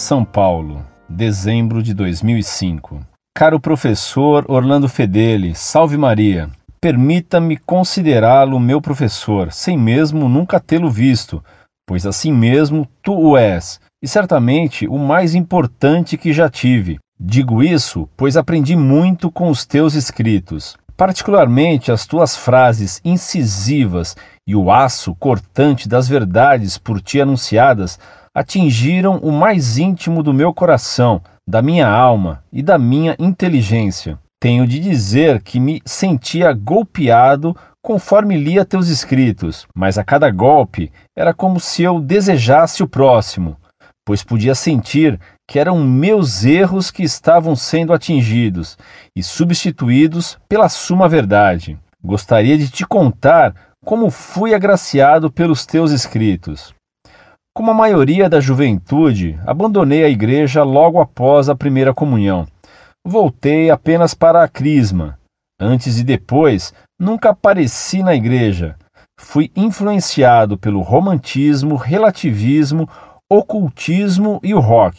São Paulo, dezembro de 2005. Caro professor Orlando Fedeli, salve Maria. Permita-me considerá-lo meu professor, sem mesmo nunca tê-lo visto, pois assim mesmo tu o és, e certamente o mais importante que já tive. Digo isso, pois aprendi muito com os teus escritos. Particularmente as tuas frases incisivas e o aço cortante das verdades por ti anunciadas atingiram o mais íntimo do meu coração, da minha alma e da minha inteligência. Tenho de dizer que me sentia golpeado conforme lia teus escritos, mas a cada golpe era como se eu desejasse o próximo, pois podia sentir que eram meus erros que estavam sendo atingidos e substituídos pela suma verdade. Gostaria de te contar como fui agraciado pelos teus escritos. Como a maioria da juventude, abandonei a igreja logo após a primeira comunhão. Voltei apenas para a crisma. Antes e depois, nunca apareci na igreja. Fui influenciado pelo romantismo, relativismo, ocultismo e o rock.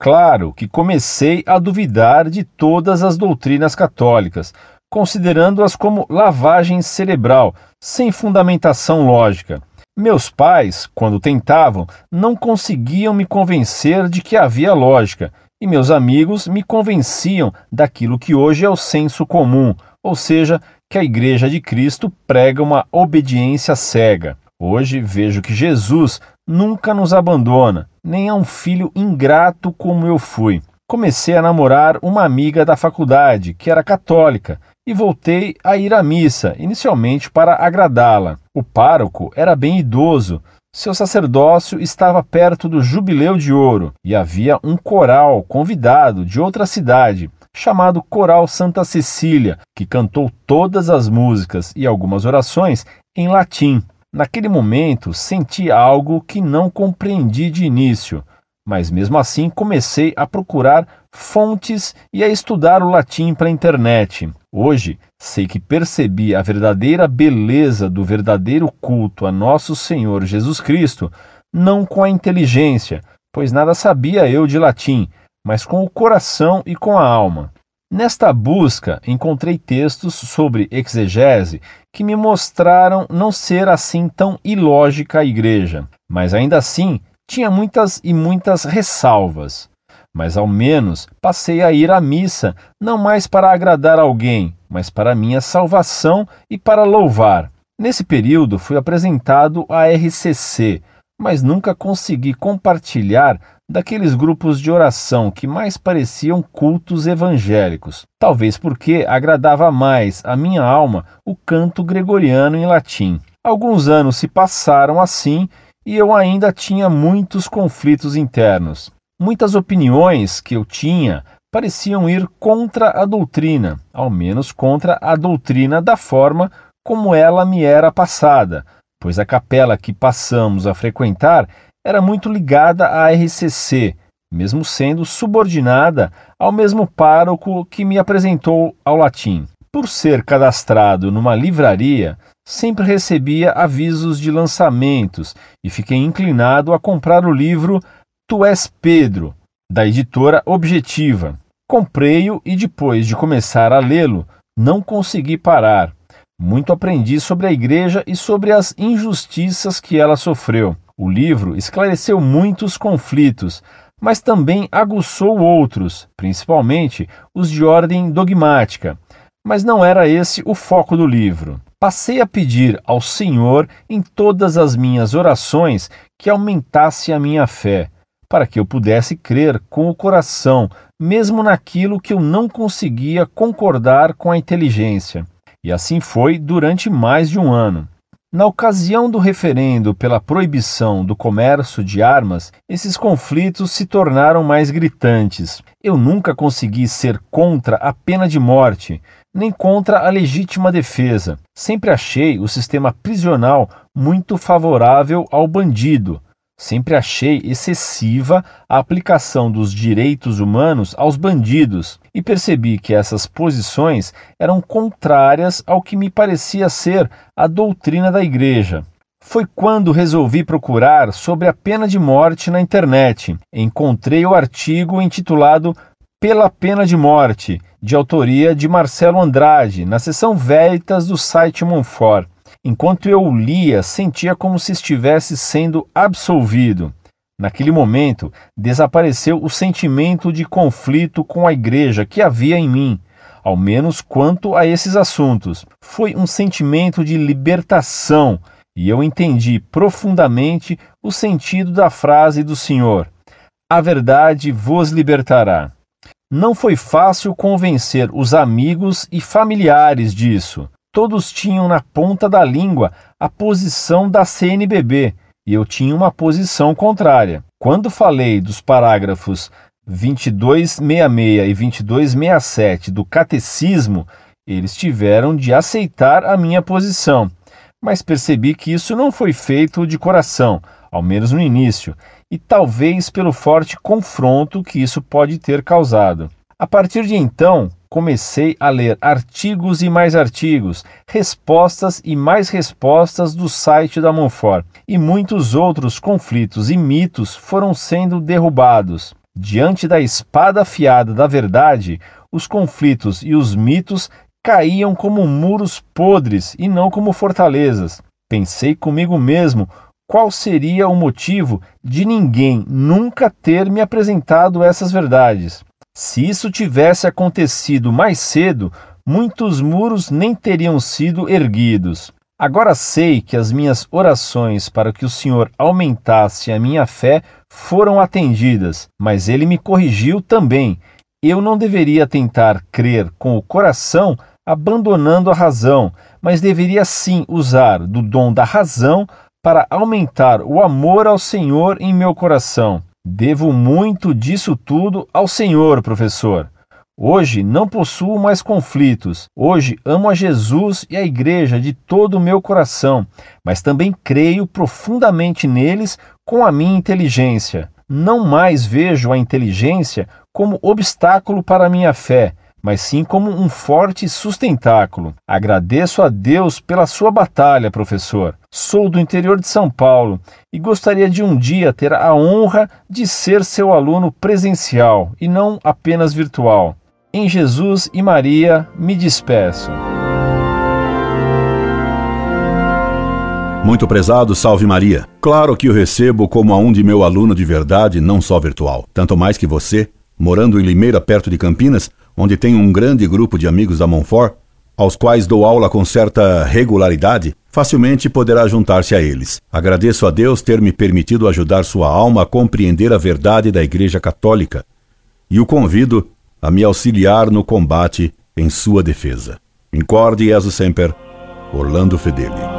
Claro que comecei a duvidar de todas as doutrinas católicas, considerando-as como lavagem cerebral, sem fundamentação lógica. Meus pais, quando tentavam, não conseguiam me convencer de que havia lógica, e meus amigos me convenciam daquilo que hoje é o senso comum, ou seja, que a Igreja de Cristo prega uma obediência cega. Hoje vejo que Jesus nunca nos abandona, nem é um filho ingrato como eu fui. Comecei a namorar uma amiga da faculdade, que era católica, e voltei a ir à missa, inicialmente para agradá-la. O pároco era bem idoso, seu sacerdócio estava perto do Jubileu de Ouro e havia um coral convidado de outra cidade, chamado Coral Santa Cecília, que cantou todas as músicas e algumas orações em latim. Naquele momento senti algo que não compreendi de início, mas mesmo assim comecei a procurar fontes e a estudar o latim para a internet. Hoje sei que percebi a verdadeira beleza do verdadeiro culto a nosso Senhor Jesus Cristo, não com a inteligência, pois nada sabia eu de latim, mas com o coração e com a alma. Nesta busca, encontrei textos sobre exegese que me mostraram não ser assim tão ilógica a igreja, mas ainda assim tinha muitas e muitas ressalvas. Mas ao menos passei a ir à missa, não mais para agradar alguém, mas para minha salvação e para louvar. Nesse período fui apresentado à RCC, mas nunca consegui compartilhar daqueles grupos de oração que mais pareciam cultos evangélicos, talvez porque agradava mais a minha alma o canto gregoriano em latim. Alguns anos se passaram assim e eu ainda tinha muitos conflitos internos. Muitas opiniões que eu tinha pareciam ir contra a doutrina, ao menos contra a doutrina da forma como ela me era passada, pois a capela que passamos a frequentar era muito ligada à RCC, mesmo sendo subordinada ao mesmo pároco que me apresentou ao latim. Por ser cadastrado numa livraria, sempre recebia avisos de lançamentos e fiquei inclinado a comprar o livro Tu és Pedro, da editora Objetiva. Comprei-o e depois de começar a lê-lo, não consegui parar. Muito aprendi sobre a igreja e sobre as injustiças que ela sofreu. O livro esclareceu muitos conflitos, mas também aguçou outros, principalmente os de ordem dogmática. Mas não era esse o foco do livro. Passei a pedir ao Senhor em todas as minhas orações que aumentasse a minha fé, para que eu pudesse crer com o coração, mesmo naquilo que eu não conseguia concordar com a inteligência. E assim foi durante mais de um ano. Na ocasião do referendo pela proibição do comércio de armas, esses conflitos se tornaram mais gritantes. Eu nunca consegui ser contra a pena de morte, nem contra a legítima defesa. Sempre achei o sistema prisional muito favorável ao bandido, Sempre achei excessiva a aplicação dos direitos humanos aos bandidos e percebi que essas posições eram contrárias ao que me parecia ser a doutrina da Igreja. foi quando resolvi procurar sobre a pena de morte na internet. Encontrei o artigo intitulado Pela Pena de Morte, de autoria de Marcelo Andrade, na seção Veritas do site Monfort. Enquanto eu lia, sentia como se estivesse sendo absolvido. Naquele momento, desapareceu o sentimento de conflito com a igreja que havia em mim, ao menos quanto a esses assuntos. Foi um sentimento de libertação e eu entendi profundamente o sentido da frase do Senhor: A verdade vos libertará. Não foi fácil convencer os amigos e familiares disso. Todos tinham na ponta da língua a posição da CNBB e eu tinha uma posição contrária. Quando falei dos parágrafos 2266 e 2267 do Catecismo, eles tiveram de aceitar a minha posição, mas percebi que isso não foi feito de coração, ao menos no início, e talvez pelo forte confronto que isso pode ter causado. A partir de então, comecei a ler artigos e mais artigos, respostas e mais respostas do site da Monfort, e muitos outros conflitos e mitos foram sendo derrubados. Diante da espada afiada da verdade, os conflitos e os mitos caíam como muros podres e não como fortalezas. Pensei comigo mesmo qual seria o motivo de ninguém nunca ter me apresentado essas verdades. Se isso tivesse acontecido mais cedo, muitos muros nem teriam sido erguidos. Agora sei que as minhas orações para que o Senhor aumentasse a minha fé foram atendidas, mas ele me corrigiu também. Eu não deveria tentar crer com o coração abandonando a razão, mas deveria sim usar do dom da razão para aumentar o amor ao Senhor em meu coração. Devo muito disso tudo ao Senhor, professor. Hoje não possuo mais conflitos. Hoje amo a Jesus e a Igreja de todo o meu coração, mas também creio profundamente neles com a minha inteligência. Não mais vejo a inteligência como obstáculo para a minha fé, mas sim como um forte sustentáculo. Agradeço a Deus pela sua batalha, professor. Sou do interior de São Paulo e gostaria de um dia ter a honra de ser seu aluno presencial e não apenas virtual. Em Jesus e Maria me despeço. Muito prezado, salve Maria. Claro que o recebo como a um de meu aluno de verdade, não só virtual. Tanto mais que você, morando em Limeira, perto de Campinas, onde tenho um grande grupo de amigos da Monfort, aos quais dou aula com certa regularidade, facilmente poderá juntar-se a eles. Agradeço a Deus ter me permitido ajudar sua alma a compreender a verdade da Igreja Católica e o convido a me auxiliar no combate em sua defesa. Incorde Jesus Semper, Orlando Fedeli.